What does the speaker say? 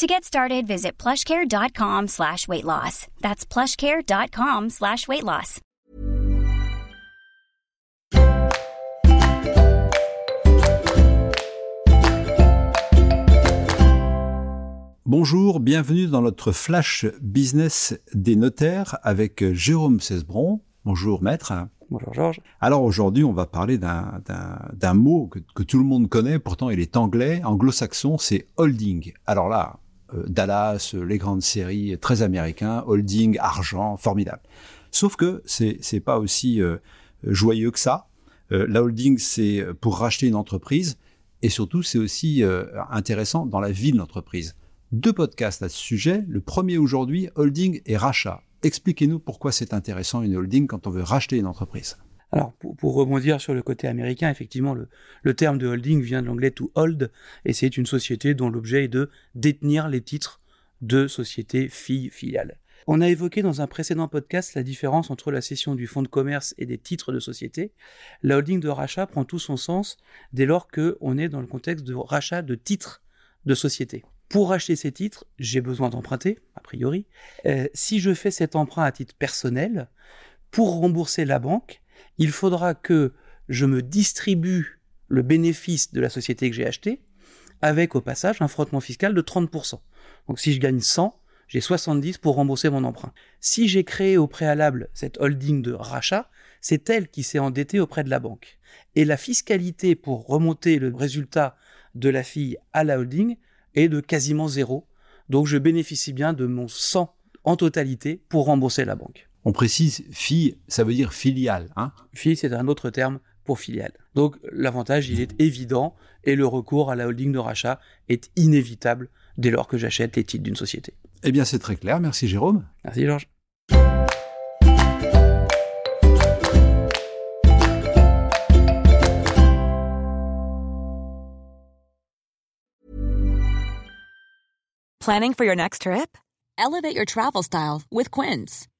To get started, visit plushcare.com slash weight loss. That's plushcare.com slash weight loss. Bonjour, bienvenue dans notre flash business des notaires avec Jérôme Cesbron. Bonjour maître. Bonjour Georges. Alors aujourd'hui, on va parler d'un mot que, que, tout le monde connaît, pourtant il est anglais, anglo-saxon, c'est holding. Alors là, Dallas, les grandes séries, très américains, holding, argent, formidable. Sauf que c'est c'est pas aussi euh, joyeux que ça. Euh, la holding, c'est pour racheter une entreprise, et surtout c'est aussi intéressant dans la vie de l'entreprise. Deux podcasts à ce sujet. Le premier aujourd'hui, holding et rachat. Expliquez-nous pourquoi c'est intéressant une holding quand on veut racheter une entreprise. Alors, pour, rebondir sur le côté américain, effectivement, le, terme de holding vient de l'anglais to hold, et c'est une société dont l'objet est de détenir les titres de sociétés filles filiales. On a évoqué dans un précédent podcast la différence entre la cession du fonds de commerce et des titres de société. La holding de rachat prend tout son sens dès lors qu'on est dans le contexte de rachat de titres de société. Pour racheter ces titres, j'ai besoin d'emprunter, a priori. Euh, si je fais cet emprunt à titre personnel, pour rembourser la banque, il faudra que je me distribue le bénéfice de la société que j'ai achetée, avec au passage un frottement fiscal de 30%. Donc si je gagne 100, j'ai 70 pour rembourser mon emprunt. Si j'ai créé au préalable cette holding de rachat, c'est elle qui s'est endettée auprès de la banque. Et la fiscalité pour remonter le résultat de la fille à la holding est de quasiment zéro. Donc je bénéficie bien de mon 100 en totalité pour rembourser la banque. On précise, fille, ça veut dire filiale. Hein fille, c'est un autre terme pour filiale. Donc l'avantage, il est évident et le recours à la holding de rachat est inévitable dès lors que j'achète les titres d'une société. Eh bien, c'est très clair. Merci Jérôme. Merci Georges. Planning for your next trip? Elevate your travel style with Quince.